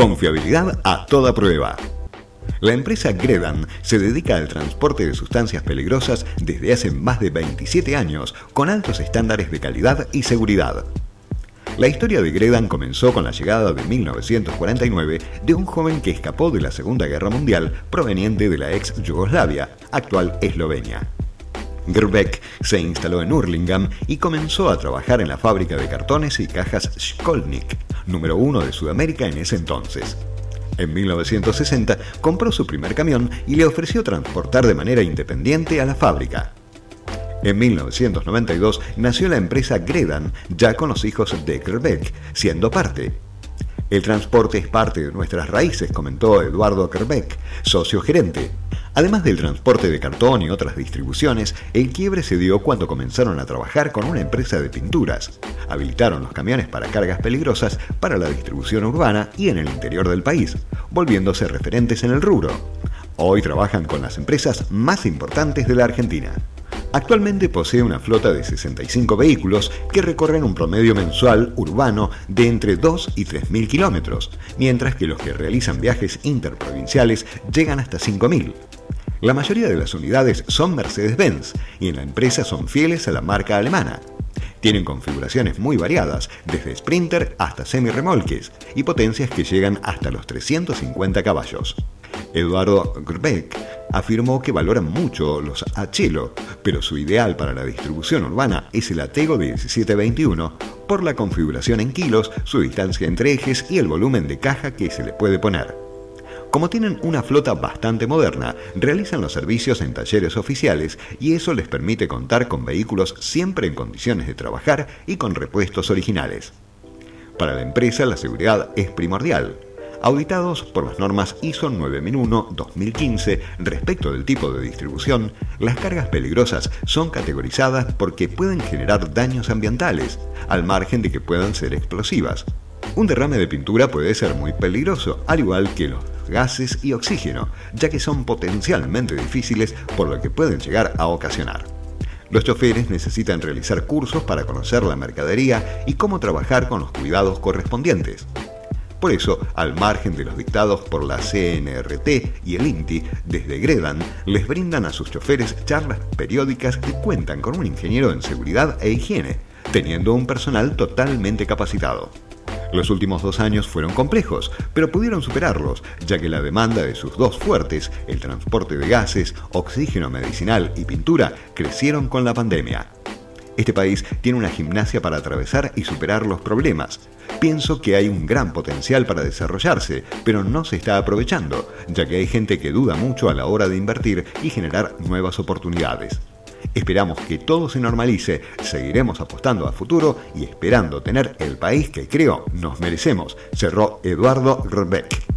Confiabilidad a toda prueba. La empresa Gredan se dedica al transporte de sustancias peligrosas desde hace más de 27 años, con altos estándares de calidad y seguridad. La historia de Gredan comenzó con la llegada de 1949 de un joven que escapó de la Segunda Guerra Mundial proveniente de la ex Yugoslavia, actual Eslovenia. Gerbeck se instaló en Hurlingham y comenzó a trabajar en la fábrica de cartones y cajas Skolnik, número uno de Sudamérica en ese entonces. En 1960 compró su primer camión y le ofreció transportar de manera independiente a la fábrica. En 1992 nació la empresa Gredan, ya con los hijos de Kerbeck, siendo parte. El transporte es parte de nuestras raíces, comentó Eduardo Kerbeck, socio gerente. Además del transporte de cartón y otras distribuciones, el quiebre se dio cuando comenzaron a trabajar con una empresa de pinturas. Habilitaron los camiones para cargas peligrosas para la distribución urbana y en el interior del país, volviéndose referentes en el rubro. Hoy trabajan con las empresas más importantes de la Argentina. Actualmente posee una flota de 65 vehículos que recorren un promedio mensual urbano de entre 2 y 3 mil kilómetros, mientras que los que realizan viajes interprovinciales llegan hasta 5.000. La mayoría de las unidades son Mercedes-Benz y en la empresa son fieles a la marca alemana. Tienen configuraciones muy variadas, desde sprinter hasta semi-remolques y potencias que llegan hasta los 350 caballos. Eduardo Grbeck afirmó que valoran mucho los Achelo, pero su ideal para la distribución urbana es el Atego 1721 por la configuración en kilos, su distancia entre ejes y el volumen de caja que se le puede poner. Como tienen una flota bastante moderna, realizan los servicios en talleres oficiales y eso les permite contar con vehículos siempre en condiciones de trabajar y con repuestos originales. Para la empresa la seguridad es primordial. Auditados por las normas ISO 9001-2015 respecto del tipo de distribución, las cargas peligrosas son categorizadas porque pueden generar daños ambientales, al margen de que puedan ser explosivas. Un derrame de pintura puede ser muy peligroso, al igual que los gases y oxígeno, ya que son potencialmente difíciles por lo que pueden llegar a ocasionar. Los choferes necesitan realizar cursos para conocer la mercadería y cómo trabajar con los cuidados correspondientes. Por eso, al margen de los dictados por la CNRT y el INTI, desde Gredan les brindan a sus choferes charlas periódicas y cuentan con un ingeniero en seguridad e higiene, teniendo un personal totalmente capacitado. Los últimos dos años fueron complejos, pero pudieron superarlos, ya que la demanda de sus dos fuertes, el transporte de gases, oxígeno medicinal y pintura, crecieron con la pandemia. Este país tiene una gimnasia para atravesar y superar los problemas. Pienso que hay un gran potencial para desarrollarse, pero no se está aprovechando, ya que hay gente que duda mucho a la hora de invertir y generar nuevas oportunidades. Esperamos que todo se normalice, seguiremos apostando a futuro y esperando tener el país que creo nos merecemos, cerró Eduardo Rebeck.